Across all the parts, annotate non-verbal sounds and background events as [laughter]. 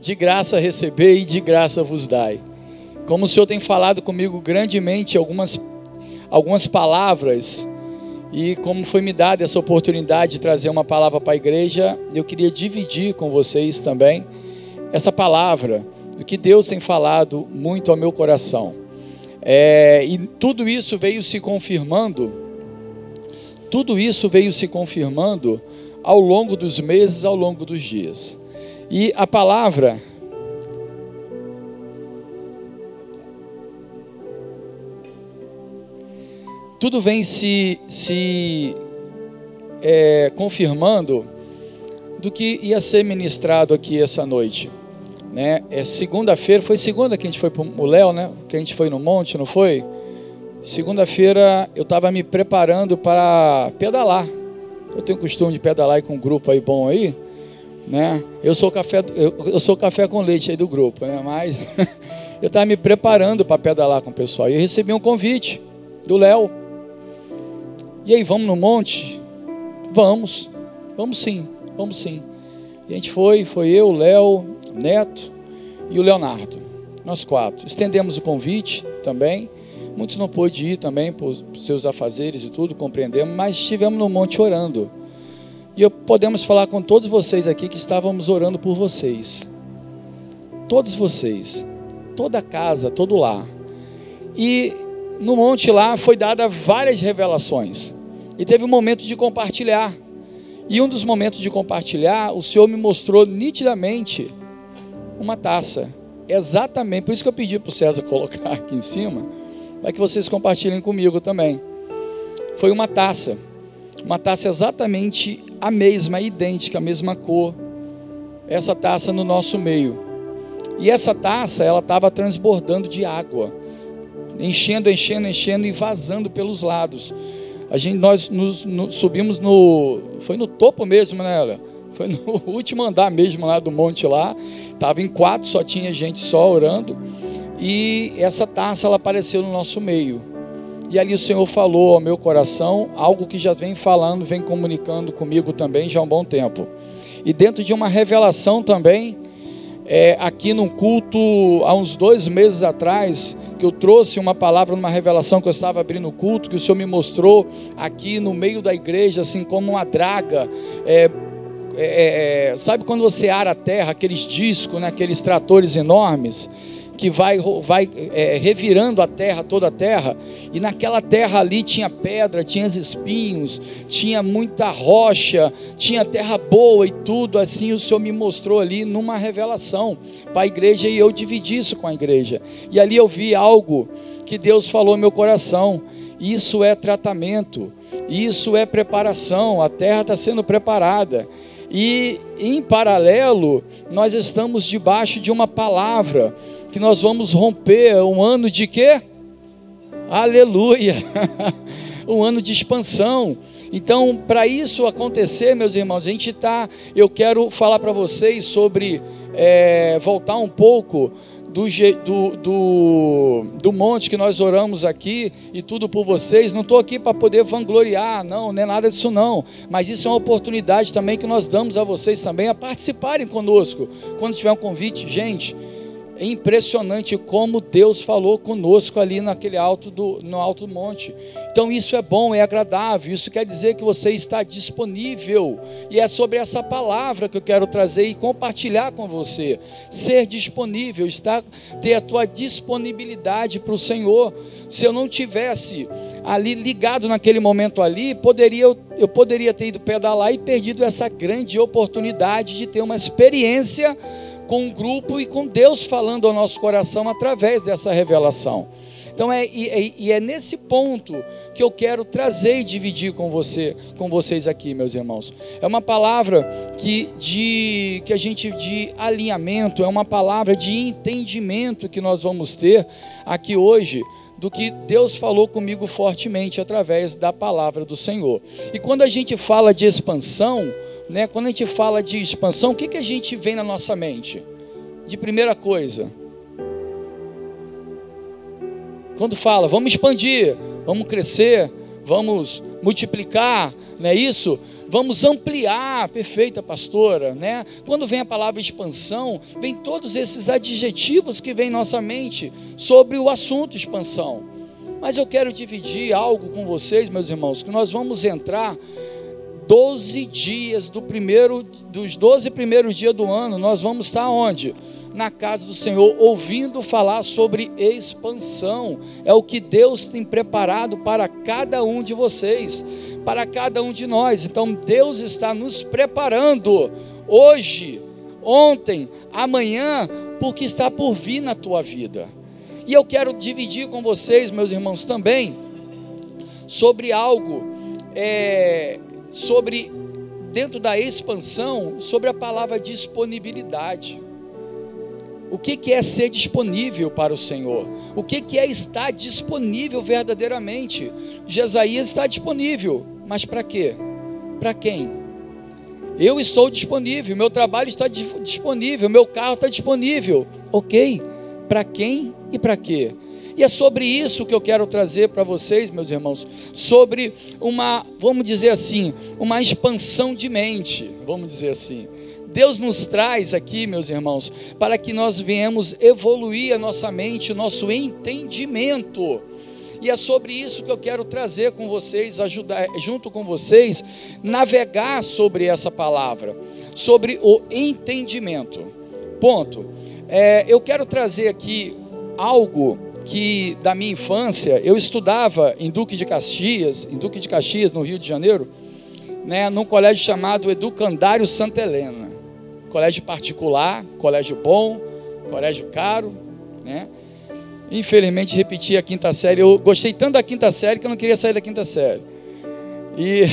de graça receber e de graça vos dai. Como o Senhor tem falado comigo grandemente algumas, algumas palavras, e como foi me dada essa oportunidade de trazer uma palavra para a igreja, eu queria dividir com vocês também essa palavra, do que Deus tem falado muito ao meu coração. É, e tudo isso veio se confirmando, tudo isso veio se confirmando ao longo dos meses, ao longo dos dias. E a palavra tudo vem se, se é, confirmando do que ia ser ministrado aqui essa noite. Né? É segunda-feira, foi segunda que a gente foi para o Léo, né? Que a gente foi no monte, não foi? Segunda-feira eu estava me preparando para pedalar. Eu tenho costume de pedalar com um grupo aí bom aí né? Eu sou café, eu, eu sou café com leite aí do grupo, né? Mas [laughs] eu estava me preparando para pedalar com o pessoal e eu recebi um convite do Léo. E aí, vamos no monte? Vamos, vamos sim, vamos sim. E a gente foi, foi eu, Léo, Neto e o Leonardo, nós quatro. Estendemos o convite também. Muitos não pôde ir também por seus afazeres e tudo, compreendemos, mas estivemos no monte orando. E podemos falar com todos vocês aqui que estávamos orando por vocês. Todos vocês. Toda casa, todo lar. E no monte lá foi dada várias revelações. E teve um momento de compartilhar. E um dos momentos de compartilhar, o Senhor me mostrou nitidamente uma taça. Exatamente, por isso que eu pedi para o César [laughs] colocar aqui em cima, para que vocês compartilhem comigo também. Foi uma taça. Uma taça exatamente a mesma, idêntica, a mesma cor. Essa taça no nosso meio. E essa taça, ela estava transbordando de água, enchendo, enchendo, enchendo e vazando pelos lados. A gente, nós nos, subimos no, foi no topo mesmo, né, Léo? Foi no [laughs] último andar mesmo lá do monte lá. Tava em quatro, só tinha gente só orando. E essa taça ela apareceu no nosso meio. E ali o Senhor falou ao meu coração algo que já vem falando, vem comunicando comigo também já há um bom tempo. E dentro de uma revelação também, é, aqui num culto, há uns dois meses atrás, que eu trouxe uma palavra numa revelação que eu estava abrindo o culto, que o Senhor me mostrou aqui no meio da igreja, assim como uma draga. É, é, é sabe quando você ara a terra, aqueles discos, né, aqueles tratores enormes? Que vai, vai é, revirando a terra, toda a terra, e naquela terra ali tinha pedra, tinha espinhos, tinha muita rocha, tinha terra boa e tudo, assim o Senhor me mostrou ali numa revelação para a igreja e eu dividi isso com a igreja. E ali eu vi algo que Deus falou no meu coração. Isso é tratamento, isso é preparação, a terra está sendo preparada. E em paralelo, nós estamos debaixo de uma palavra que nós vamos romper um ano de quê? Aleluia! [laughs] um ano de expansão. Então, para isso acontecer, meus irmãos, a gente está. Eu quero falar para vocês sobre é, voltar um pouco do, do, do, do, monte que nós oramos aqui e tudo por vocês. Não estou aqui para poder vangloriar, não, não é nada disso não. Mas isso é uma oportunidade também que nós damos a vocês também a participarem conosco. Quando tiver um convite, gente. É impressionante como Deus falou conosco ali naquele alto do, no alto do monte. Então isso é bom, é agradável. Isso quer dizer que você está disponível. E é sobre essa palavra que eu quero trazer e compartilhar com você. Ser disponível, estar ter a tua disponibilidade para o Senhor. Se eu não tivesse ali ligado naquele momento ali, poderia eu poderia ter ido pedalar e perdido essa grande oportunidade de ter uma experiência com um grupo e com Deus falando ao nosso coração através dessa revelação. Então é e, e, é nesse ponto que eu quero trazer e dividir com você, com vocês aqui, meus irmãos. É uma palavra que de que a gente de alinhamento, é uma palavra de entendimento que nós vamos ter aqui hoje do que Deus falou comigo fortemente através da palavra do Senhor. E quando a gente fala de expansão, né, quando a gente fala de expansão, o que, que a gente vem na nossa mente? De primeira coisa, quando fala, vamos expandir, vamos crescer, vamos multiplicar, não é isso? Vamos ampliar, perfeita pastora, né? Quando vem a palavra expansão, vem todos esses adjetivos que vem em nossa mente sobre o assunto expansão. Mas eu quero dividir algo com vocês, meus irmãos, que nós vamos entrar 12 dias do primeiro dos 12 primeiros dias do ano, nós vamos estar onde? na casa do Senhor, ouvindo falar sobre expansão. É o que Deus tem preparado para cada um de vocês, para cada um de nós. Então Deus está nos preparando hoje, ontem, amanhã, porque está por vir na tua vida. E eu quero dividir com vocês, meus irmãos, também sobre algo, é, sobre dentro da expansão, sobre a palavra disponibilidade. O que, é ser disponível para o Senhor? O que, que é estar disponível verdadeiramente? Jesaías está disponível, mas para quê? Para quem? Eu estou disponível, meu trabalho está disponível, meu carro está disponível. Ok? Para quem e para quê? E é sobre isso que eu quero trazer para vocês, meus irmãos, sobre uma, vamos dizer assim, uma expansão de mente, vamos dizer assim. Deus nos traz aqui, meus irmãos, para que nós venhamos evoluir a nossa mente, o nosso entendimento. E é sobre isso que eu quero trazer com vocês, ajudar, junto com vocês, navegar sobre essa palavra, sobre o entendimento. Ponto. É, eu quero trazer aqui algo que da minha infância eu estudava em Duque de Caxias, em Duque de Caxias, no Rio de Janeiro, né, num colégio chamado Educandário Santa Helena colégio particular, colégio bom, colégio caro, né? Infelizmente repeti a quinta série. Eu gostei tanto da quinta série que eu não queria sair da quinta série. E,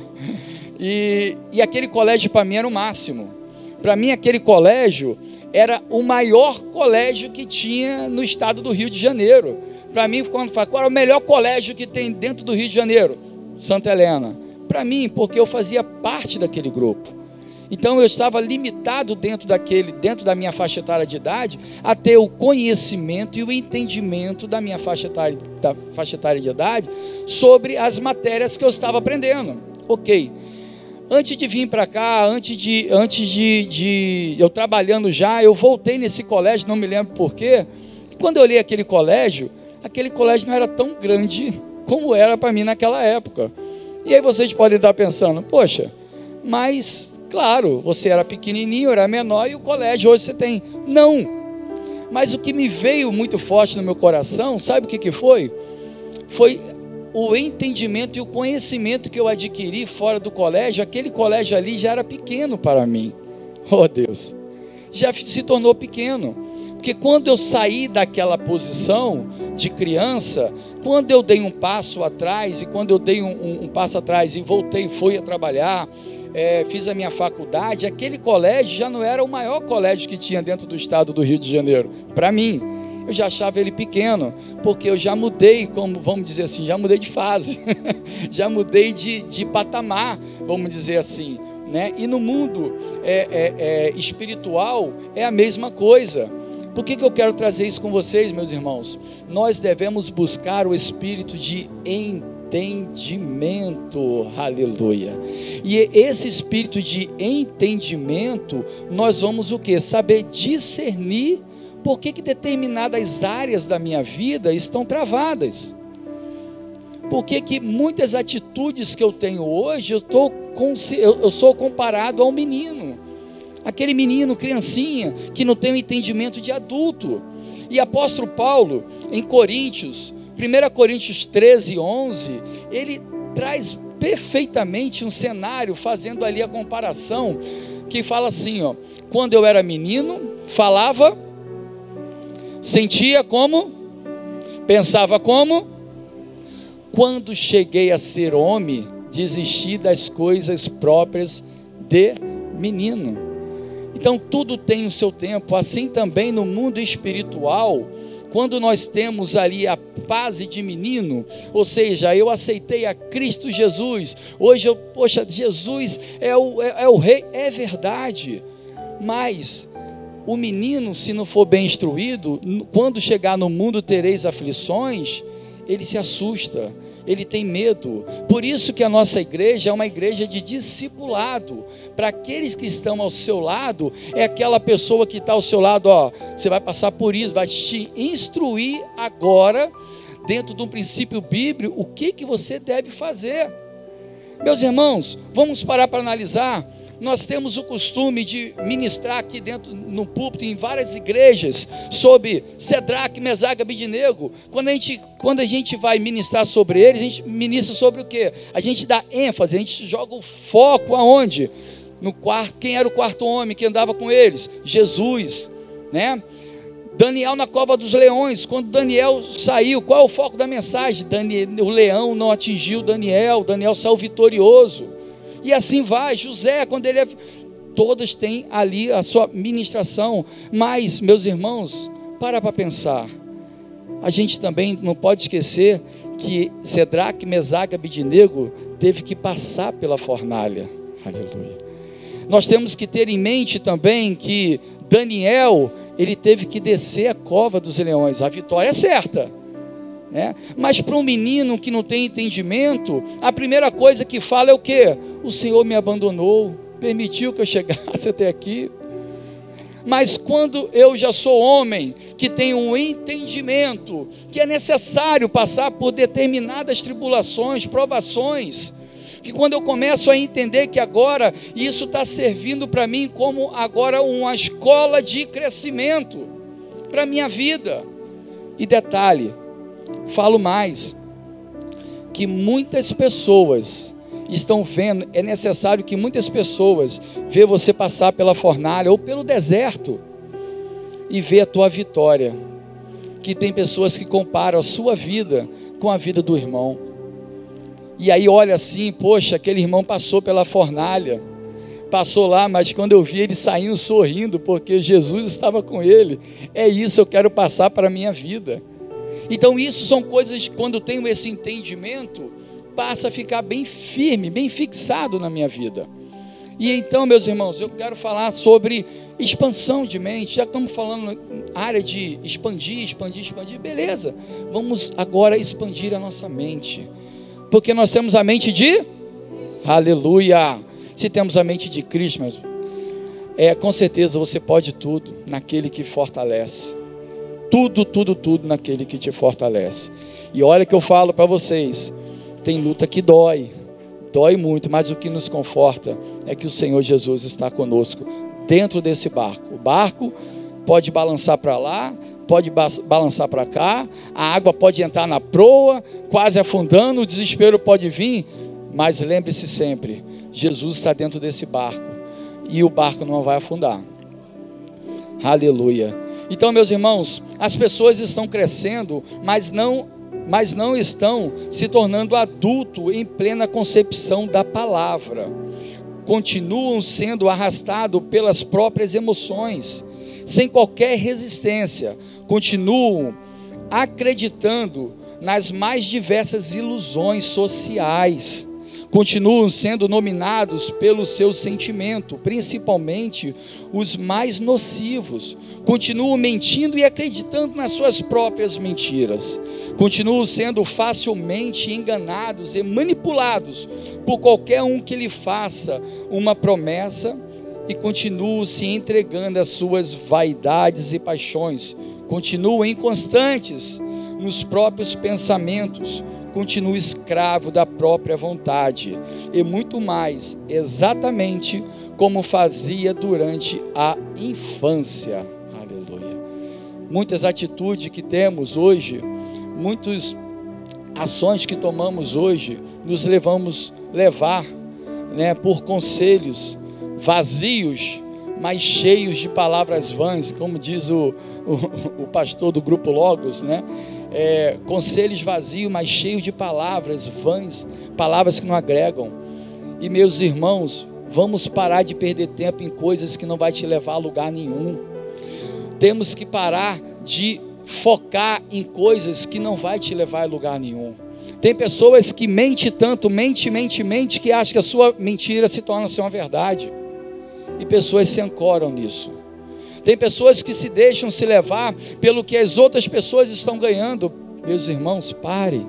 [laughs] e, e aquele colégio para mim era o máximo. Para mim, aquele colégio era o maior colégio que tinha no estado do Rio de Janeiro. Para mim, quando fala, qual é o melhor colégio que tem dentro do Rio de Janeiro? Santa Helena. Para mim, porque eu fazia parte daquele grupo. Então eu estava limitado dentro daquele, dentro da minha faixa etária de idade, a ter o conhecimento e o entendimento da minha faixa etária, da faixa etária de idade sobre as matérias que eu estava aprendendo. Ok. Antes de vir para cá, antes de, antes de, de eu trabalhando já, eu voltei nesse colégio, não me lembro porquê. Quando eu olhei aquele colégio, aquele colégio não era tão grande como era para mim naquela época. E aí vocês podem estar pensando, poxa, mas Claro, você era pequenininho, era menor e o colégio hoje você tem. Não. Mas o que me veio muito forte no meu coração, sabe o que, que foi? Foi o entendimento e o conhecimento que eu adquiri fora do colégio. Aquele colégio ali já era pequeno para mim. [laughs] Oh Deus, já se tornou pequeno. Porque quando eu saí daquela posição de criança, quando eu dei um passo atrás, e quando eu dei um, um, um passo atrás e voltei, fui a trabalhar, é, fiz a minha faculdade, aquele colégio já não era o maior colégio que tinha dentro do estado do Rio de Janeiro. Para mim, eu já achava ele pequeno, porque eu já mudei, como vamos dizer assim, já mudei de fase, [laughs] já mudei de, de patamar, vamos dizer assim. Né? E no mundo é, é, é, espiritual é a mesma coisa. Por que, que eu quero trazer isso com vocês, meus irmãos? Nós devemos buscar o espírito de entendimento entendimento, aleluia. E esse espírito de entendimento, nós vamos o que? Saber discernir por que, que determinadas áreas da minha vida estão travadas. Por que, que muitas atitudes que eu tenho hoje, eu, tô, eu sou comparado a um menino. Aquele menino, criancinha, que não tem o um entendimento de adulto. E apóstolo Paulo, em Coríntios, 1 Coríntios 13, 11, ele traz perfeitamente um cenário, fazendo ali a comparação, que fala assim: ó, quando eu era menino, falava, sentia como, pensava como, quando cheguei a ser homem, desisti das coisas próprias de menino. Então tudo tem o seu tempo, assim também no mundo espiritual quando nós temos ali a fase de menino, ou seja, eu aceitei a Cristo Jesus, hoje eu, poxa, Jesus é o, é, é o rei, é verdade, mas o menino, se não for bem instruído, quando chegar no mundo tereis aflições, ele se assusta. ele tem medo. Por isso que a nossa igreja é uma igreja de discipulado. Para aqueles que estão ao seu lado, é aquela pessoa que está ao seu lado, ó, você vai passar por isso, vai te instruir agora, dentro de um princípio bíblico, o que, que você deve fazer. Meus irmãos, vamos parar para analisar nós temos o costume de ministrar aqui dentro no púlpito em várias igrejas sobre Cedraque, Mesaga, Abidinego. Quando a gente quando a gente vai ministrar sobre eles, a gente ministra sobre o quê? A gente dá ênfase, a gente joga o foco aonde? No quarto, quem era o quarto homem que andava com eles? Jesus, né? Daniel na cova dos leões, quando Daniel saiu, qual é o foco da mensagem? Daniel, o leão não atingiu Daniel, Daniel saiu vitorioso. E assim vai. José, quando ele é. Todas têm ali a sua ministração. Mas, meus irmãos, para para pensar. A gente também não pode esquecer que Sedraque, Mesaque Abidinego teve que passar pela fornalha. Aleluia. Nós temos que ter em mente também que Daniel, ele teve que descer a cova dos leões. A vitória é certa. Né? Mas para um menino que não tem entendimento, a primeira coisa que fala é o que? O Senhor me abandonou, permitiu que eu chegasse [laughs] até aqui. Mas quando eu já sou homem, que tenho um entendimento, que é necessário passar por determinadas tribulações, provações, que quando eu começo a entender que agora isso está servindo para mim como agora uma escola de crescimento para minha vida. E detalhe, Falo mais, que muitas pessoas estão vendo, é necessário que muitas pessoas vê você passar pela fornalha ou pelo deserto e vê a tua vitória. Que tem pessoas que comparam a sua vida com a vida do irmão. E aí olha assim, poxa, aquele irmão passou pela fornalha, passou lá, mas quando eu vi ele saindo sorrindo, porque Jesus estava com ele, é isso eu quero passar para a minha vida. Então, isso são coisas que, quando tenho esse entendimento, passa a ficar bem firme, bem fixado na minha vida. E então, meus irmãos, eu quero falar sobre expansão de mente. Já estamos falando área de expandir, expandir, expandir. Beleza, vamos agora expandir a nossa mente. Porque nós temos a mente de Aleluia. Se temos a mente de Cristo, mas é com certeza você pode tudo naquele que fortalece tudo, tudo, tudo naquele que te fortalece. E olha que eu falo para vocês, tem luta que dói, dói muito, mas o que nos conforta é que o Senhor Jesus está conosco dentro desse barco. O barco pode balançar para lá, pode balançar para cá, a água pode entrar na proa, quase afundando, o desespero pode vir, mas lembre-se sempre: Jesus está dentro desse barco e o barco não vai afundar. Aleluia. Então, meus irmãos, as pessoas estão crescendo, mas não mas não estão se tornando adulto em plena concepção da palavra. Continuam sendo arrastados pelas próprias emoções, sem qualquer resistência. Continuam acreditando nas mais diversas ilusões sociais continuam sendo nominados pelo seu sentimento, principalmente os mais nocivos. Continuam mentindo e acreditando nas suas próprias mentiras. Continuam sendo facilmente enganados e manipulados por qualquer um que lhe faça uma promessa e continuam se entregando às suas vaidades e paixões. Continuam inconstantes nos próprios pensamentos continua escravo da própria vontade, e muito mais, exatamente como fazia durante a infância. Aleluia. Muitas atitudes que temos hoje, muitas ações que tomamos hoje, nos levamos levar, né, por conselhos vazios, mas cheios de palavras vãs, como diz o, o, o pastor do grupo Logos, né? É, conselhos vazios, mas cheios de palavras vãs, palavras que não agregam. E meus irmãos, vamos parar de perder tempo em coisas que não vai te levar a lugar nenhum. Temos que parar de focar em coisas que não vai te levar a lugar nenhum. Tem pessoas que mente tanto, mente, mente, mente, que acham que a sua mentira se torna ser uma verdade. E pessoas se ancoram nisso. Tem pessoas que se deixam se levar pelo que as outras pessoas estão ganhando. Meus irmãos, pare.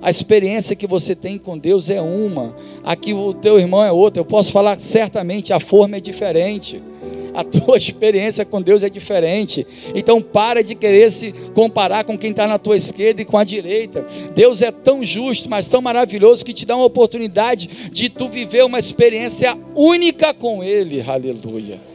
A experiência que você tem com Deus é uma, aqui o teu irmão é outra. Eu posso falar certamente, a forma é diferente. A tua [laughs] experiência com Deus é diferente. Então para de querer se comparar com quem está na tua esquerda e com a direita. Deus é tão justo, mas tão maravilhoso que te dá uma oportunidade de tu viver uma experiência única com Ele. Aleluia.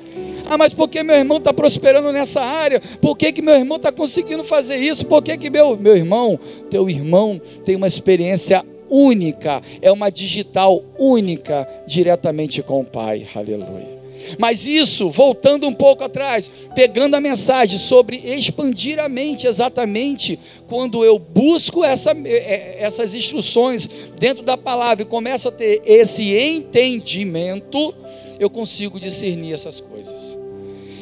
Ah, mas por que meu irmão está prosperando nessa área? Por que, que meu irmão está conseguindo fazer isso? Por que, que meu, meu irmão, teu irmão, tem uma experiência única, é uma digital única diretamente com o Pai? Aleluia. Mas isso, voltando um pouco atrás, pegando a mensagem sobre expandir a mente, exatamente quando eu busco essa, é, essas instruções dentro da palavra e começo a ter esse entendimento, eu consigo discernir essas coisas.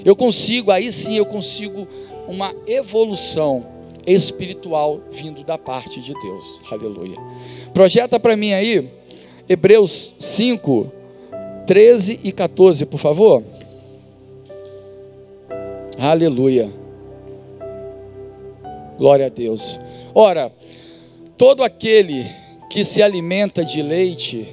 Eu consigo, aí sim eu consigo uma evolução espiritual vindo da parte de Deus. Aleluia. Projeta para mim aí Hebreus 5, 13 e 14, por favor. Aleluia. Glória a Deus. Ora, todo aquele que se alimenta de leite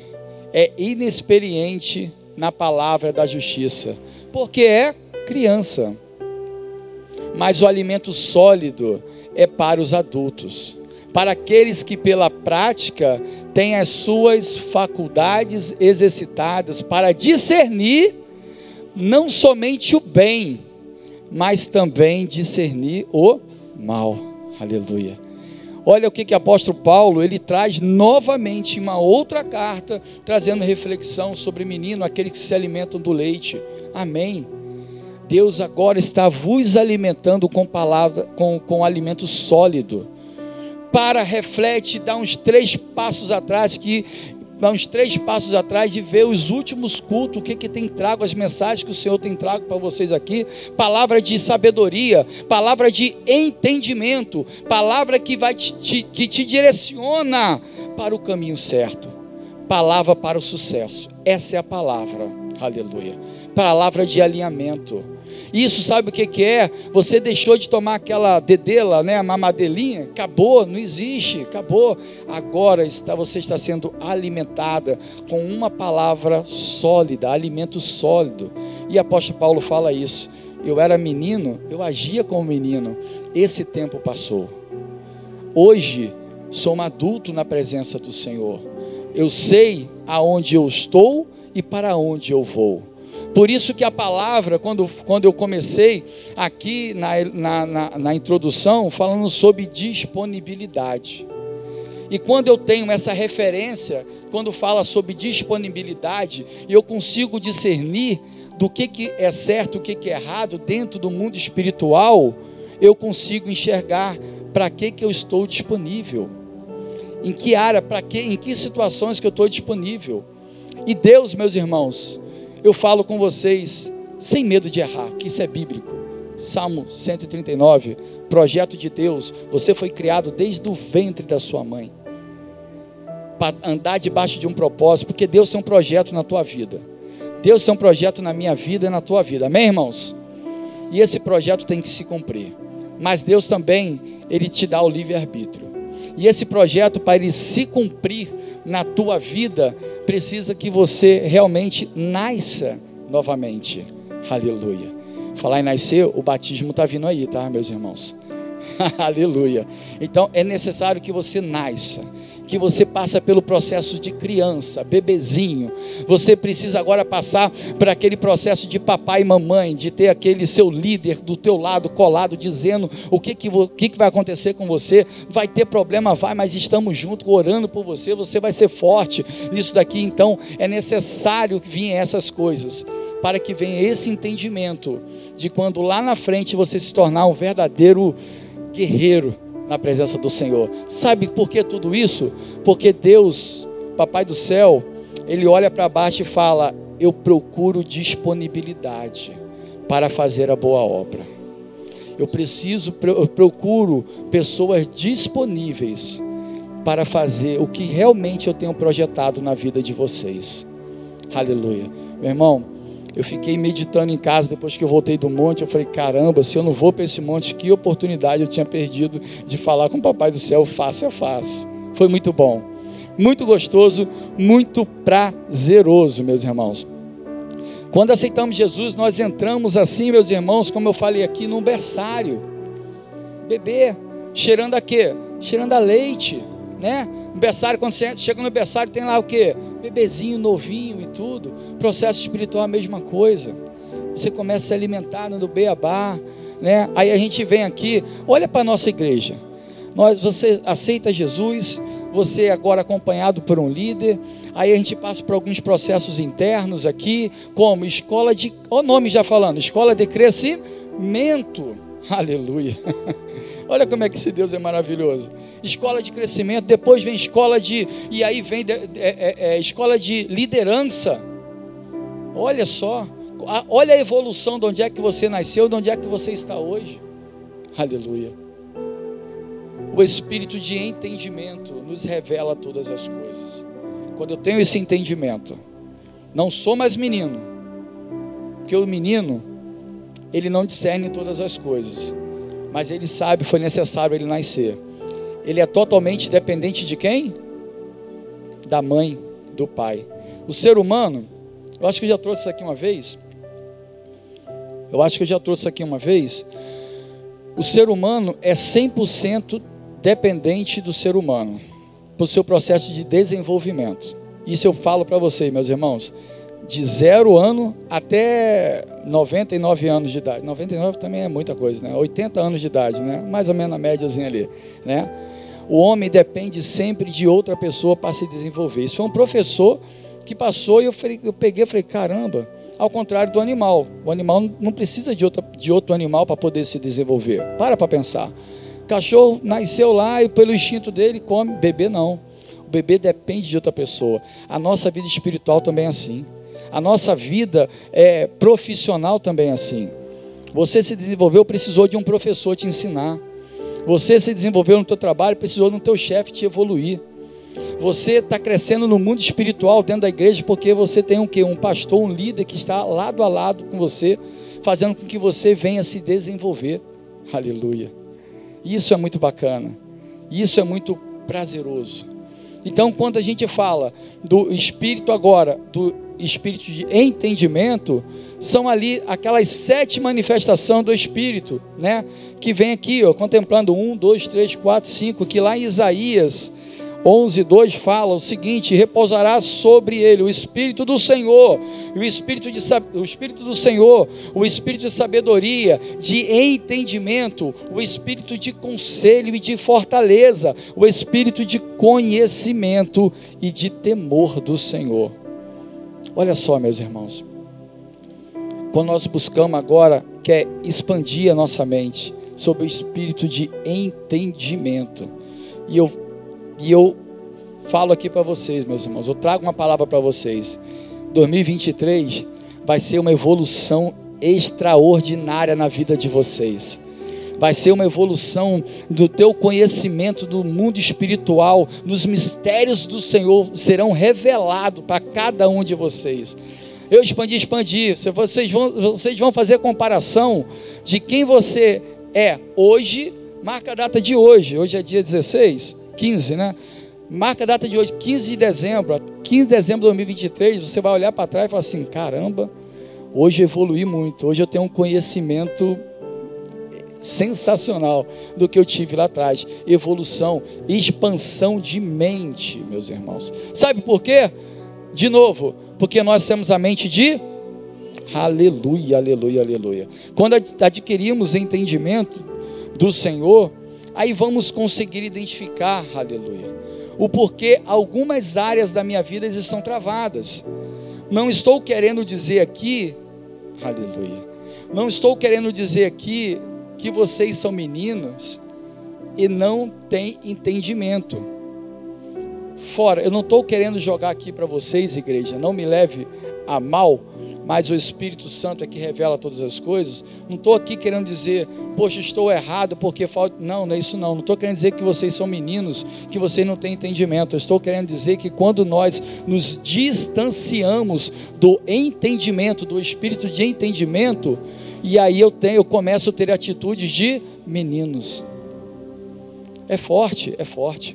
é inexperiente na palavra da justiça, porque é criança. Mas o alimento sólido é para os adultos, para aqueles que pela prática têm as suas faculdades exercitadas para discernir não somente o bem, mas também discernir o mal. Aleluia. Olha o que, que o apóstolo Paulo ele traz novamente uma outra carta, trazendo reflexão sobre menino, aqueles que se alimentam do leite. Amém. Deus agora está vos alimentando com palavra, com, com alimento sólido. Para, reflete, dá uns três passos atrás, que dá uns três passos atrás de ver os últimos cultos, o que, que tem trago, as mensagens que o Senhor tem trago para vocês aqui, palavra de sabedoria, palavra de entendimento, palavra que vai te, te, que te direciona para o caminho certo, palavra para o sucesso. Essa é a palavra, aleluia. Palavra de alinhamento isso sabe o que, que é? Você deixou de tomar aquela dedela, né, a mamadelinha, acabou, não existe, acabou. Agora está, você está sendo alimentada com uma palavra sólida, alimento sólido. E apóstolo Paulo fala isso. Eu era menino, eu agia como menino. Esse tempo passou. Hoje sou um adulto na presença do Senhor. Eu sei aonde eu estou e para onde eu vou. Por isso que a palavra, quando, quando eu comecei aqui na, na, na, na introdução, falando sobre disponibilidade. E quando eu tenho essa referência, quando fala sobre disponibilidade, eu consigo discernir do que, que é certo, o que, que é errado dentro do mundo espiritual, eu consigo enxergar para que, que eu estou disponível. Em que área, para que, em que situações que eu estou disponível. E Deus, meus irmãos, eu falo com vocês sem medo de errar, que isso é bíblico. Salmo 139, projeto de Deus, você foi criado desde o ventre da sua mãe. Para andar debaixo de um propósito, porque Deus tem um projeto na tua vida. Deus tem um projeto na minha vida e na tua vida. Amém, irmãos? E esse projeto tem que se cumprir. Mas Deus também, ele te dá o livre arbítrio. E esse projeto para ele se cumprir na tua vida, precisa que você realmente nasça novamente. Aleluia. Falar em nascer, o batismo está vindo aí, tá, meus irmãos? [laughs] Aleluia. Então é necessário que você nasça que você passa pelo processo de criança, bebezinho. Você precisa agora passar por aquele processo de papai e mamãe, de ter aquele seu líder do teu lado colado dizendo o que que, o que, que vai acontecer com você. Vai ter problema, vai, mas estamos juntos orando por você. Você vai ser forte nisso daqui. Então é necessário que venham essas coisas para que venha esse entendimento de quando lá na frente você se tornar um verdadeiro guerreiro na presença do Senhor. Sabe por que tudo isso? Porque Deus, Papai do céu, ele olha para baixo e fala: Eu procuro disponibilidade para fazer a boa obra. Eu preciso, eu procuro pessoas disponíveis para fazer o que realmente eu tenho projetado na vida de vocês. Aleluia. Meu irmão, eu fiquei meditando em casa depois que eu voltei do monte. Eu falei: caramba, se eu não vou para esse monte, que oportunidade eu tinha perdido de falar com o Papai do céu face a face. Foi muito bom, muito gostoso, muito prazeroso, meus irmãos. Quando aceitamos Jesus, nós entramos assim, meus irmãos, como eu falei aqui, num berçário. Bebê, cheirando a quê? Cheirando a leite, né? No berçário, quando você chega no berçário, tem lá o quê? Bebezinho novinho e tudo. Processo espiritual é a mesma coisa. Você começa a se alimentar no beabá, né? Aí a gente vem aqui, olha para a nossa igreja. Nós, você aceita Jesus, você é agora acompanhado por um líder, aí a gente passa por alguns processos internos aqui, como escola de, o nome já falando, escola de crescimento. [laughs] Aleluia. Olha como é que esse Deus é maravilhoso. Escola de crescimento, depois vem escola de, e aí vem de, é, é, é, escola de liderança. Olha só, olha a evolução de onde é que você nasceu, de onde é que você está hoje. Aleluia. O espírito de entendimento nos revela todas as coisas. Quando eu tenho esse entendimento, não sou mais menino, porque o menino, ele não discerne todas as coisas mas ele sabe, foi necessário ele nascer. Ele é totalmente dependente de quem? Da mãe, do pai. O ser humano, eu acho que eu já trouxe isso aqui uma vez. Eu acho que eu já trouxe isso aqui uma vez. O ser humano é 100% dependente do ser humano, para o seu processo de desenvolvimento. Isso eu falo para vocês, meus irmãos de zero ano até 99 anos de idade. 99 também é muita coisa, né? 80 anos de idade, né? Mais ou menos a médiazinha ali, né? O homem depende sempre de outra pessoa para se desenvolver. Isso foi um professor que passou e eu, eu peguei e falei, caramba, ao contrário do animal. O animal não precisa de, outra, de outro animal para poder se desenvolver. Para para pensar. O cachorro nasceu lá e pelo instinto dele come, bebê não. O bebê depende de outra pessoa. A nossa vida espiritual também é assim. A nossa vida é, profissional também assim. Você se desenvolveu, precisou de um professor te ensinar. Você se desenvolveu no teu trabalho, precisou do teu chefe te evoluir. Você está crescendo no mundo espiritual dentro da igreja porque você tem um que um pastor, um líder que está lado a lado com você, fazendo com que você venha se desenvolver. Aleluia. Isso é muito bacana. Isso é muito prazeroso. Então, quando a gente fala do espírito agora, do espírito de entendimento, são ali aquelas sete manifestações do espírito, né? Que vem aqui, ó, contemplando um, dois, três, quatro, cinco, que lá em Isaías 11, 2 fala o seguinte: repousará sobre ele o Espírito do Senhor, o Espírito, de, o Espírito do Senhor, o Espírito de sabedoria, de entendimento, o Espírito de conselho e de fortaleza, o Espírito de conhecimento e de temor do Senhor. Olha só, meus irmãos, quando nós buscamos agora, quer expandir a nossa mente sobre o espírito de entendimento, e eu e eu falo aqui para vocês, meus irmãos, eu trago uma palavra para vocês. 2023 vai ser uma evolução extraordinária na vida de vocês. Vai ser uma evolução do teu conhecimento do mundo espiritual, dos mistérios do Senhor serão revelados para cada um de vocês. Eu expandi, expandi. Vocês vão, vocês vão fazer comparação de quem você é hoje, marca a data de hoje, hoje é dia 16 15, né? Marca a data de hoje, 15 de dezembro, 15 de dezembro de 2023, você vai olhar para trás e falar assim: caramba, hoje eu evolui muito, hoje eu tenho um conhecimento sensacional do que eu tive lá atrás. Evolução, expansão de mente, meus irmãos. Sabe por quê? De novo, porque nós temos a mente de aleluia, aleluia, aleluia. Quando adquirimos entendimento do Senhor, aí vamos conseguir identificar, aleluia, o porquê algumas áreas da minha vida estão travadas. Não estou querendo dizer aqui, aleluia, não estou querendo dizer aqui que vocês são meninos e não têm entendimento. Fora, eu não estou querendo jogar aqui para vocês, igreja, não me leve a mal, mas o Espírito Santo é que revela todas as coisas. Não estou aqui querendo dizer, poxa, estou errado porque falta. Não, não é isso não. Não estou querendo dizer que vocês são meninos, que vocês não têm entendimento. Eu estou querendo dizer que quando nós nos distanciamos do entendimento, do espírito de entendimento, e aí eu tenho, eu começo a ter atitudes de meninos. É forte, é forte.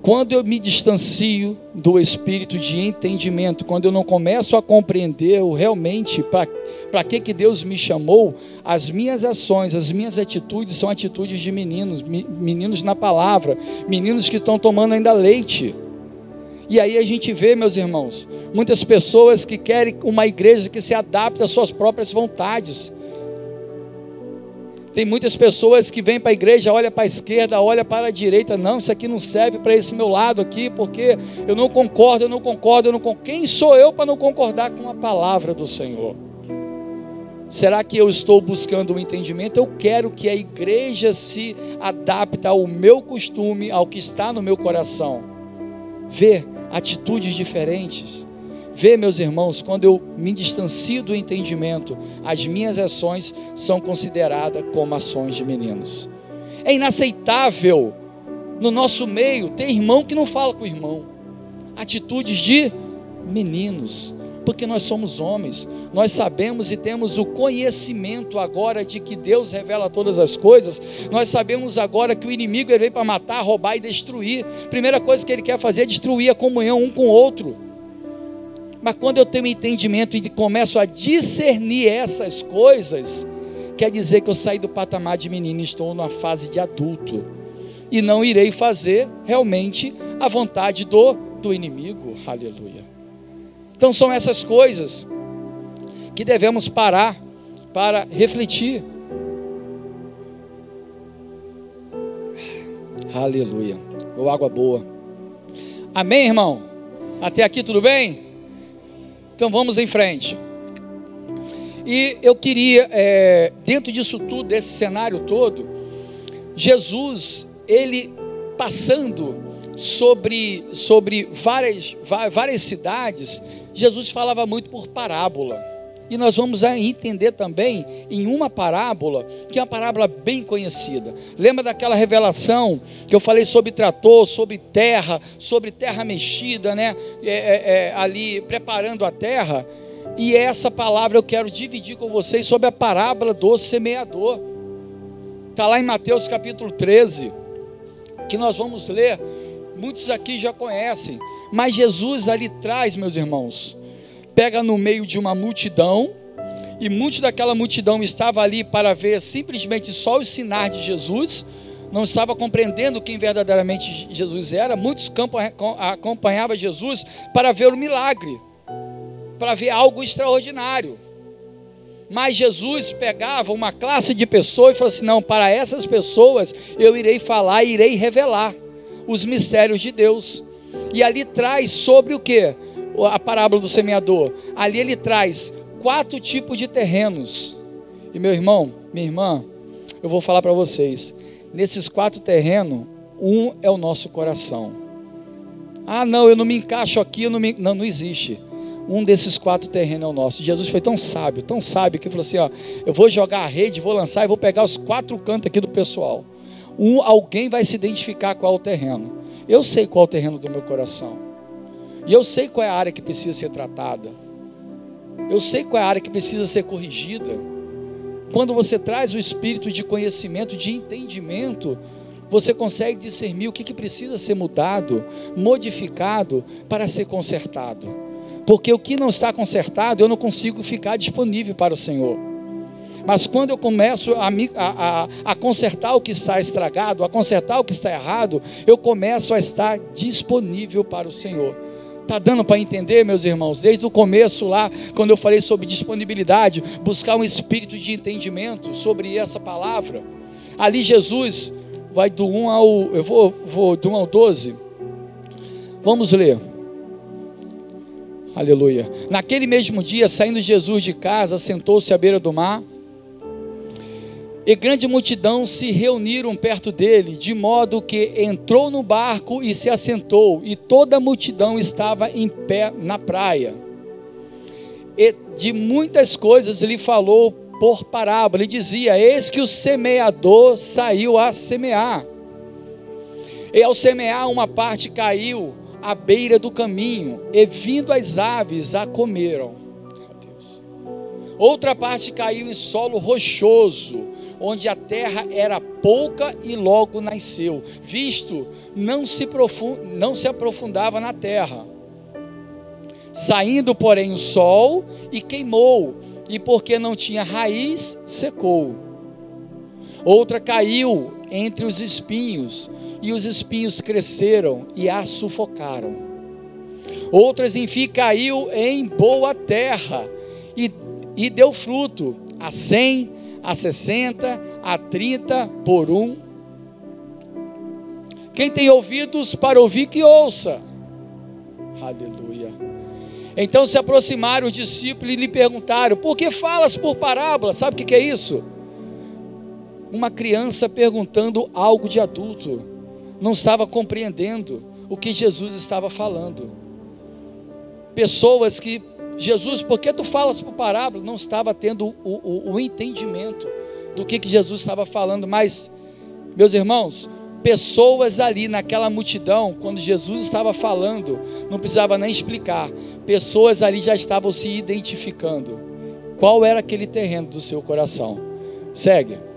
quando eu me distancio do espírito de entendimento, quando eu não começo a compreender realmente para que, que Deus me chamou, as minhas ações, as minhas atitudes são atitudes de meninos, meninos na palavra, meninos que estão tomando ainda leite. E aí a gente vê, meus irmãos, muitas pessoas que querem uma igreja que se adapte às suas próprias vontades tem muitas pessoas que vêm para a igreja, olha para a esquerda, olha para a direita, não, isso aqui não serve para esse meu lado aqui, porque eu não concordo, eu não concordo, eu não concordo. Quem sou eu para não concordar com a palavra do Senhor? Será que eu estou buscando o um entendimento? Eu quero que a igreja se adapte ao meu costume, ao que está no meu coração. Ver atitudes diferentes Vê, meus irmãos, quando eu me distancio do entendimento, as minhas ações são consideradas como ações de meninos. É inaceitável no nosso meio ter irmão que não fala com o irmão. Atitudes de meninos, porque nós somos homens, nós sabemos e temos o conhecimento agora de que Deus revela todas as coisas, nós sabemos agora que o inimigo veio para matar, roubar e destruir. Primeira coisa que ele quer fazer é destruir a comunhão um com o outro. Mas quando eu tenho entendimento e começo a discernir essas coisas, quer dizer que eu saí do patamar de menino e estou numa fase de adulto. E não irei fazer realmente a vontade do, do inimigo. Aleluia. Então são essas coisas que devemos parar para refletir. Aleluia. Ou água boa. Amém, irmão? Até aqui tudo bem? Então vamos em frente. E eu queria, é, dentro disso tudo, desse cenário todo, Jesus, ele passando sobre, sobre várias, várias cidades, Jesus falava muito por parábola. E nós vamos entender também em uma parábola, que é uma parábola bem conhecida. Lembra daquela revelação que eu falei sobre trator, sobre terra, sobre terra mexida, né? É, é, é, ali preparando a terra. E essa palavra eu quero dividir com vocês sobre a parábola do semeador. Está lá em Mateus capítulo 13, que nós vamos ler. Muitos aqui já conhecem, mas Jesus ali traz, meus irmãos, pega no meio de uma multidão, e muitos daquela multidão estava ali para ver simplesmente só os sinais de Jesus, não estava compreendendo quem verdadeiramente Jesus era. Muitos acompanhavam Jesus para ver o milagre, para ver algo extraordinário. Mas Jesus pegava uma classe de pessoas e falou assim: não, para essas pessoas eu irei falar, irei revelar os mistérios de Deus. E ali traz sobre o que? a parábola do semeador. Ali ele traz quatro tipos de terrenos. E meu irmão, minha irmã, eu vou falar para vocês. Nesses quatro terrenos, um é o nosso coração. Ah, não, eu não me encaixo aqui, não, me... não, não existe. Um desses quatro terrenos é o nosso. Jesus foi tão sábio, tão sábio, que falou assim: ó, eu vou jogar a rede, vou lançar e vou pegar os quatro cantos aqui do pessoal. Um, alguém vai se identificar qual é o terreno. Eu sei qual é o terreno do meu coração. E eu sei qual é a área que precisa ser tratada. Eu sei qual é a área que precisa ser corrigida. Quando você traz o espírito de conhecimento, de entendimento, você consegue discernir o que, que precisa ser mudado, modificado para ser consertado. Porque o que não está consertado, eu não consigo ficar disponível para o Senhor. Mas quando eu começo a, a, a, consertar o que está estragado, a consertar o que está errado, eu começo a estar disponível para o Senhor. Está dando para entender, meus irmãos? Desde o começo lá, quando eu falei sobre disponibilidade, buscar um espírito de entendimento sobre essa palavra. Ali Jesus vai do 1 ao. Eu vou, vou do 1 ao 12. Vamos ler. Aleluia. Naquele mesmo dia, saindo Jesus de casa, sentou-se à beira do mar e grande multidão se reuniram perto dele, de modo que entrou no barco e se assentou, e toda a multidão estava em pé na praia. E de muitas coisas ele falou por parábola, ele dizia: Eis que o semeador saiu a semear. E ao semear, uma parte caiu à beira do caminho, e vindo as aves a comeram. Outra parte caiu em solo rochoso, onde a terra era pouca e logo nasceu, visto não se, não se aprofundava na terra. Saindo, porém, o sol e queimou, e porque não tinha raiz, secou. Outra caiu entre os espinhos, e os espinhos cresceram e a sufocaram. Outras, enfim, caiu em boa terra e, e deu fruto a cem, a sessenta, a trinta por um. Quem tem ouvidos para ouvir, que ouça. Aleluia. Então se aproximaram os discípulos e lhe perguntaram: Por que falas por parábola? Sabe o que é isso? Uma criança perguntando algo de adulto, não estava compreendendo o que Jesus estava falando. Pessoas que, Jesus, por que tu falas por parábola? Não estava tendo o, o, o entendimento do que, que Jesus estava falando, mas, meus irmãos, pessoas ali naquela multidão, quando Jesus estava falando, não precisava nem explicar, pessoas ali já estavam se identificando. Qual era aquele terreno do seu coração? Segue.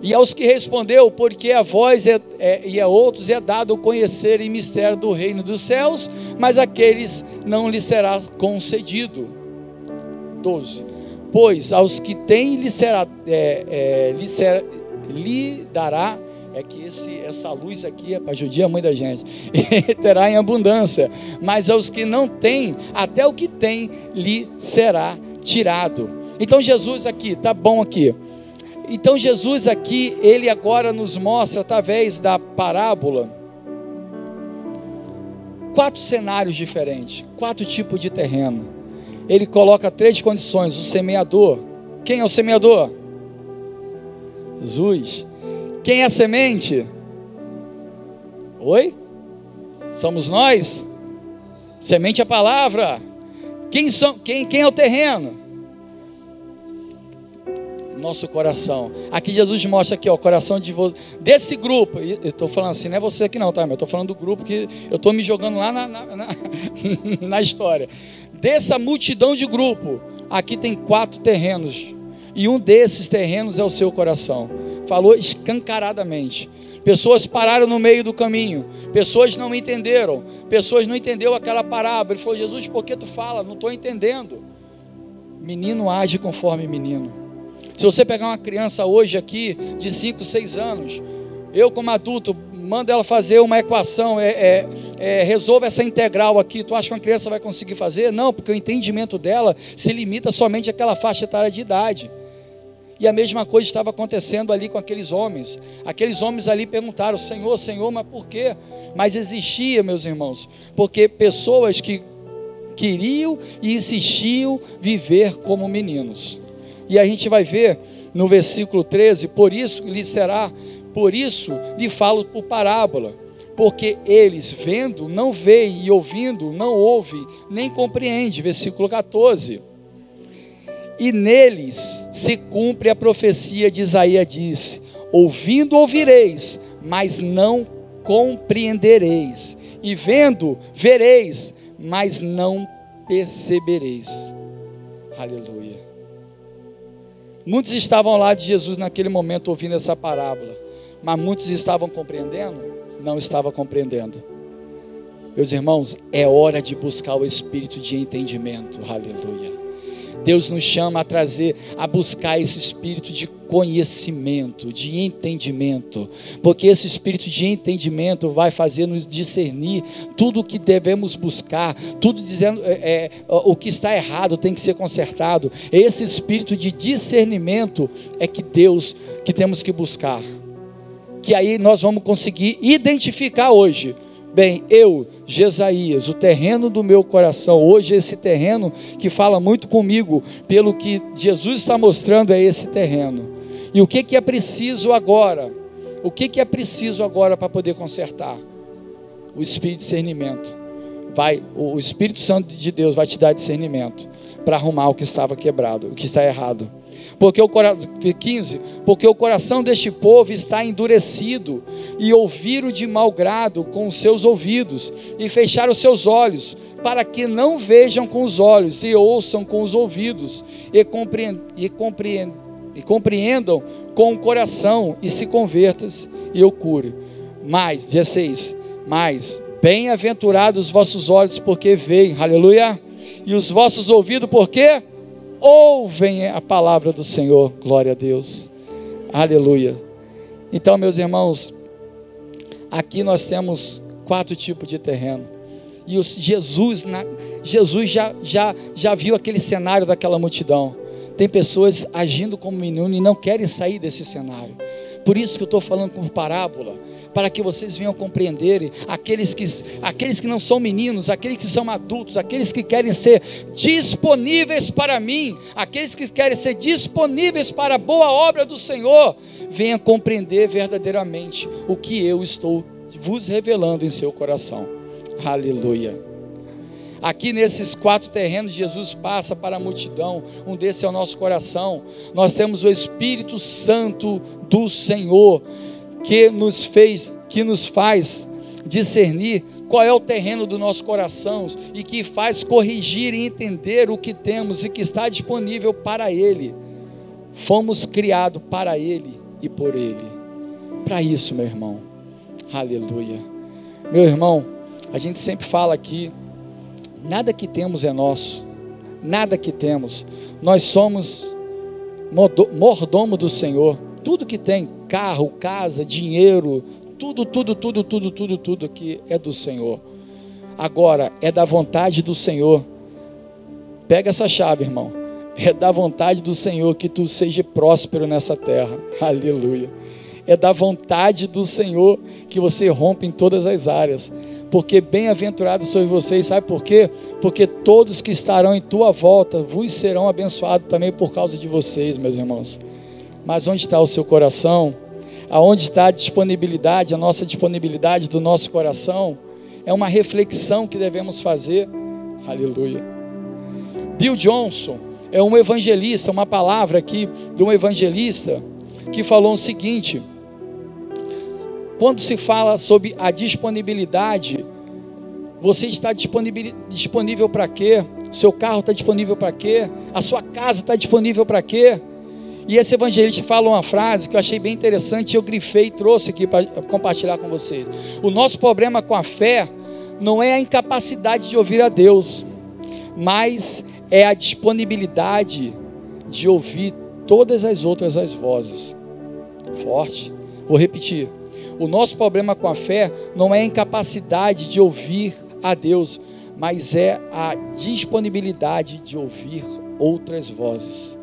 E aos que respondeu, porque a vós é, é, e a outros é dado conhecer em mistério do reino dos céus, mas aqueles não lhe será concedido. 12. Pois aos que têm lhe será, é, é, lhe, ser, lhe dará, é que esse, essa luz aqui é para judiar muita gente, e [laughs] terá em abundância, mas aos que não têm, até o que tem lhe será tirado. Então Jesus aqui, tá bom aqui. Então Jesus aqui, ele agora nos mostra através da parábola quatro cenários diferentes, quatro tipos de terreno. Ele coloca três condições: o semeador. Quem é o semeador? Jesus. Quem é a semente? Oi? Somos nós? Semente é a palavra. Quem, são, quem, quem é o terreno? Nosso coração. Aqui Jesus mostra aqui, ó, o coração de desse grupo. Eu estou falando assim, não é você aqui não, tá? Eu estou falando do grupo que eu estou me jogando lá na, na, na, [laughs] na história. Dessa multidão de grupo, aqui tem quatro terrenos. E um desses terrenos é o seu coração. Falou escancaradamente. Pessoas pararam no meio do caminho. Pessoas não entenderam. Pessoas não entenderam aquela parábola. Ele falou: Jesus, por que tu fala? Não estou entendendo. Menino age conforme menino. Se você pegar uma criança hoje aqui, de 5, 6 anos, eu como adulto, manda ela fazer uma equação, é, é, é, resolve essa integral aqui, tu acha que uma criança vai conseguir fazer? Não, porque o entendimento dela se limita somente àquela faixa etária de idade. E a mesma coisa estava acontecendo ali com aqueles homens. Aqueles homens ali perguntaram: Senhor, Senhor, mas por quê? Mas existia, meus irmãos, porque pessoas que queriam e insistiam viver como meninos. E a gente vai ver no versículo 13: Por isso lhe será, por isso lhe falo por parábola, porque eles vendo não veem e ouvindo não ouvem, nem compreendem. Versículo 14. E neles se cumpre a profecia de Isaías disse: Ouvindo ouvireis, mas não compreendereis, e vendo vereis, mas não percebereis. Aleluia. Muitos estavam lá de Jesus naquele momento ouvindo essa parábola, mas muitos estavam compreendendo? Não estavam compreendendo. Meus irmãos, é hora de buscar o espírito de entendimento. Aleluia. Deus nos chama a trazer, a buscar esse espírito de conhecimento, de entendimento, porque esse espírito de entendimento vai fazer nos discernir tudo o que devemos buscar, tudo dizendo é, é, o que está errado tem que ser consertado. Esse espírito de discernimento é que Deus que temos que buscar, que aí nós vamos conseguir identificar hoje Bem, eu, Jesaías, o terreno do meu coração, hoje esse terreno que fala muito comigo, pelo que Jesus está mostrando, é esse terreno. E o que, que é preciso agora? O que, que é preciso agora para poder consertar? O Espírito de discernimento. Vai, o Espírito Santo de Deus vai te dar discernimento para arrumar o que estava quebrado, o que está errado. Porque o 15, porque o coração deste povo está endurecido e ouviram de mau grado com os seus ouvidos e fecharam os seus olhos, para que não vejam com os olhos e ouçam com os ouvidos e, compreendam, e, compreendam, com o coração e se convertas e eu cure. Mais, 16, mais, bem-aventurados os vossos olhos porque veem, aleluia, e os vossos ouvidos porque ouvem a palavra do Senhor, glória a Deus, aleluia. Então, meus irmãos, aqui nós temos quatro tipos de terreno. E os, Jesus, na, Jesus já, já, já viu aquele cenário daquela multidão. Tem pessoas agindo como menino e não querem sair desse cenário. Por isso que eu estou falando como parábola para que vocês venham compreender aqueles que, aqueles que não são meninos, aqueles que são adultos, aqueles que querem ser disponíveis para mim, aqueles que querem ser disponíveis para a boa obra do Senhor, venham compreender verdadeiramente o que eu estou vos revelando em seu coração. Aleluia. Aqui nesses quatro terrenos, Jesus passa para a multidão, um desses é o nosso coração. Nós temos o Espírito Santo do Senhor que nos fez, que nos faz discernir qual é o terreno do nosso coração e que faz corrigir e entender o que temos e que está disponível para Ele. Fomos criados para Ele e por Ele. Para isso, meu irmão. Aleluia. Meu irmão, a gente sempre fala aqui: nada que temos é nosso, nada que temos. Nós somos mordomo do Senhor. Tudo que tem, carro, casa, dinheiro, tudo, tudo, tudo, tudo, tudo, tudo aqui é do Senhor. Agora, é da vontade do Senhor. Pega essa chave, irmão. É da vontade do Senhor que tu seja próspero nessa terra. [laughs] Aleluia. É da vontade do Senhor que você rompe em todas as áreas. Porque bem-aventurados sois vocês, sabe por quê? Porque todos que estarão em tua volta vos serão abençoados também por causa de vocês, meus irmãos. Mas onde está o seu coração? Aonde está a disponibilidade, a nossa disponibilidade do nosso coração? É uma reflexão que devemos fazer. Aleluia. Bill Johnson é um evangelista, uma palavra aqui de um evangelista que falou o seguinte: quando se fala sobre a disponibilidade, você está disponível, para quê? Seu carro está disponível para quê? A sua casa está disponível para quê? E esse evangelista fala uma frase que eu achei bem interessante, eu grifei e trouxe aqui para compartilhar com vocês. O nosso problema com a fé não é a incapacidade de ouvir a Deus, mas é a disponibilidade de ouvir todas as outras as vozes. Forte. Vou repetir. O nosso problema com a fé não é a incapacidade de ouvir a Deus, mas é a disponibilidade de ouvir outras vozes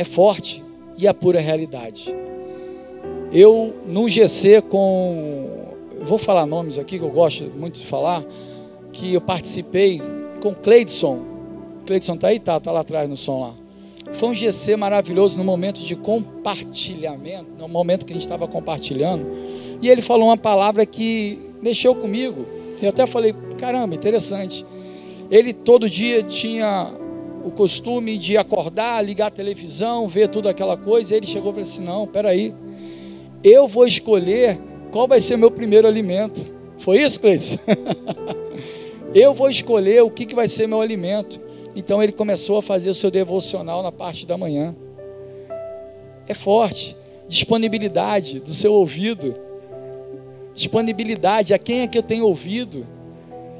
é forte e a pura realidade. Eu, no GC, com. Vou falar nomes aqui que eu gosto muito de falar, que eu participei com Cleidson. Cleidson está aí? Tá, tá lá atrás no som lá. Foi um GC maravilhoso no momento de compartilhamento, no momento que a gente estava compartilhando. E ele falou uma palavra que mexeu comigo. Eu até falei, caramba, interessante. Ele todo dia tinha o costume de acordar, ligar a televisão, ver tudo aquela coisa. Ele chegou para assim: não, peraí, eu vou escolher qual vai ser meu primeiro alimento. Foi isso, Cleiton? [laughs] eu vou escolher o que, que vai ser meu alimento. Então ele começou a fazer o seu devocional na parte da manhã. É forte. Disponibilidade do seu ouvido. Disponibilidade a quem é que eu tenho ouvido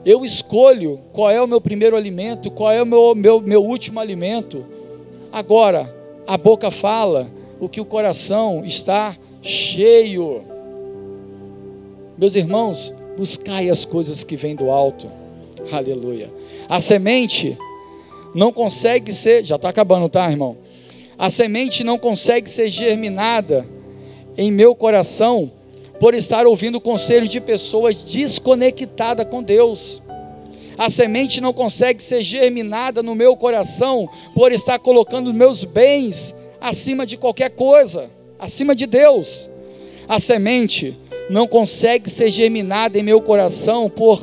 eu escolho qual é o meu primeiro alimento, qual é o meu, meu, meu último alimento. Agora, a boca fala o que o coração está cheio. Meus irmãos, buscai as coisas que vêm do alto. Aleluia. A semente não consegue ser, já está acabando, tá, irmão? A semente não consegue ser germinada em meu coração por estar ouvindo conselho de pessoas desconectadas com Deus. A semente não consegue ser germinada no meu coração por estar colocando meus bens acima de qualquer coisa, acima de Deus. A semente não consegue ser germinada em meu coração por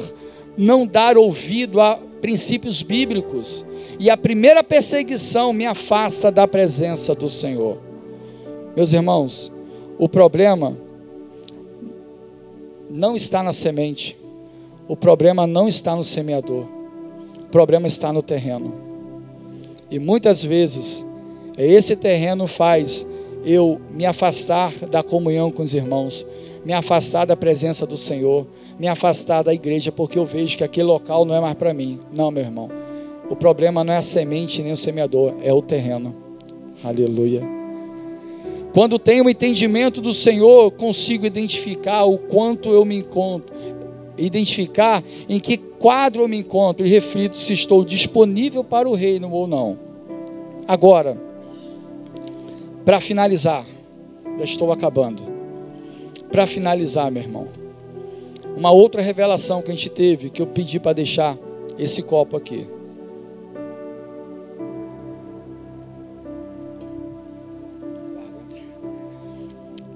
não dar ouvido a princípios bíblicos. E a primeira perseguição me afasta da presença do Senhor. Meus irmãos, o problema não está na semente. O problema não está no semeador. O problema está no terreno. E muitas vezes esse terreno faz eu me afastar da comunhão com os irmãos, me afastar da presença do Senhor, me afastar da igreja, porque eu vejo que aquele local não é mais para mim. Não, meu irmão. O problema não é a semente nem o semeador, é o terreno. Aleluia. Quando tenho o entendimento do Senhor, consigo identificar o quanto eu me encontro, identificar em que quadro eu me encontro e reflito se estou disponível para o reino ou não. Agora, para finalizar, já estou acabando. Para finalizar, meu irmão, uma outra revelação que a gente teve, que eu pedi para deixar esse copo aqui.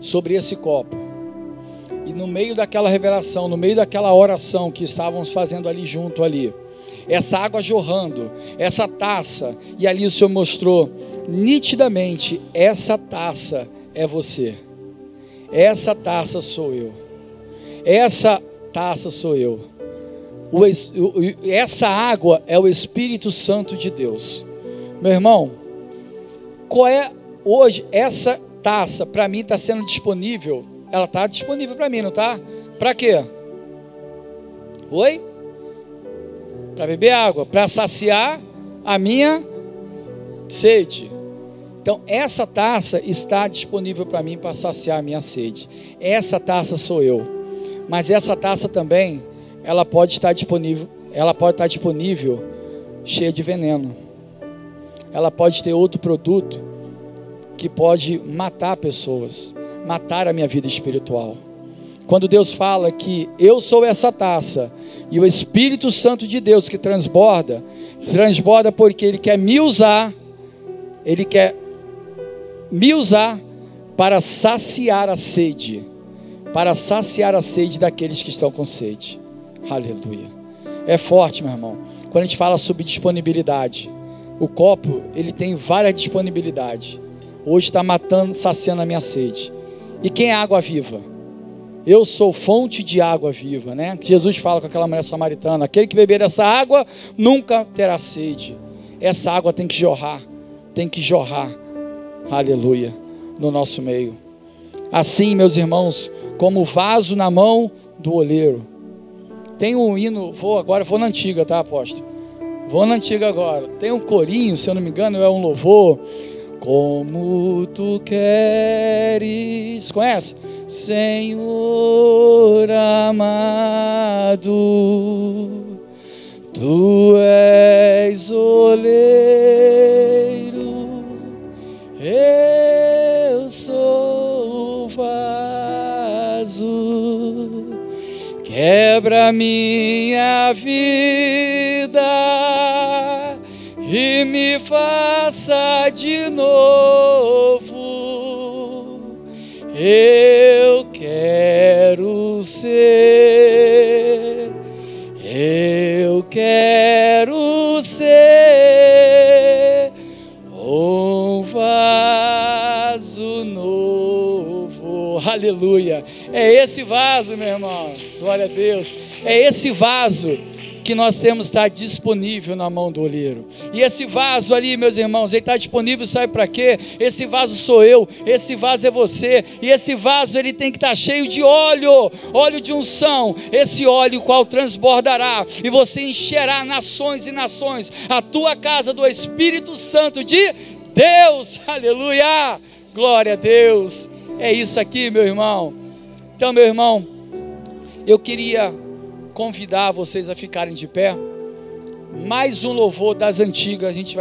Sobre esse copo. E no meio daquela revelação, no meio daquela oração que estávamos fazendo ali junto ali, essa água jorrando, essa taça, e ali o Senhor mostrou nitidamente: essa taça é você, essa taça sou eu, essa taça sou eu, o, essa água é o Espírito Santo de Deus, meu irmão. Qual é hoje essa taça para mim está sendo disponível. Ela está disponível para mim, não está? Para quê? Oi? Para beber água, para saciar a minha sede. Então, essa taça está disponível para mim para saciar a minha sede. Essa taça sou eu. Mas essa taça também, ela pode estar disponível, ela pode estar disponível cheia de veneno. Ela pode ter outro produto que pode matar pessoas, matar a minha vida espiritual. Quando Deus fala que eu sou essa taça e o Espírito Santo de Deus que transborda, transborda porque Ele quer me usar, Ele quer me usar para saciar a sede, para saciar a sede daqueles que estão com sede. Aleluia. É forte, meu irmão. Quando a gente fala sobre disponibilidade, o copo ele tem várias disponibilidades hoje está matando, saciando a minha sede. E quem é água viva? Eu sou fonte de água viva, né? Jesus fala com aquela mulher samaritana: aquele que beber dessa água nunca terá sede. Essa água tem que jorrar, tem que jorrar, aleluia, no nosso meio. Assim, meus irmãos, como vaso na mão do oleiro. Tem um hino, vou agora, vou na antiga, tá, apóstolo? Vou na antiga agora. Tem um corinho, se eu não me engano, é um louvor como tu queres, conhece? Senhor amado, tu és oleiro, eu sou o vaso, quebra minha vida e me faça novo. Eu quero ser, eu quero ser um vaso novo. Aleluia. É esse vaso, meu irmão. Glória a Deus. É esse vaso que nós temos está disponível na mão do olheiro. E esse vaso ali, meus irmãos, ele está disponível, sabe para quê? Esse vaso sou eu, esse vaso é você, e esse vaso ele tem que estar tá cheio de óleo, óleo de unção, esse óleo qual transbordará, e você encherá nações e nações, a tua casa do Espírito Santo de Deus, [laughs] aleluia, glória a Deus, é isso aqui, meu irmão. Então, meu irmão, eu queria convidar vocês a ficarem de pé. Mais um louvor das antigas, a gente vai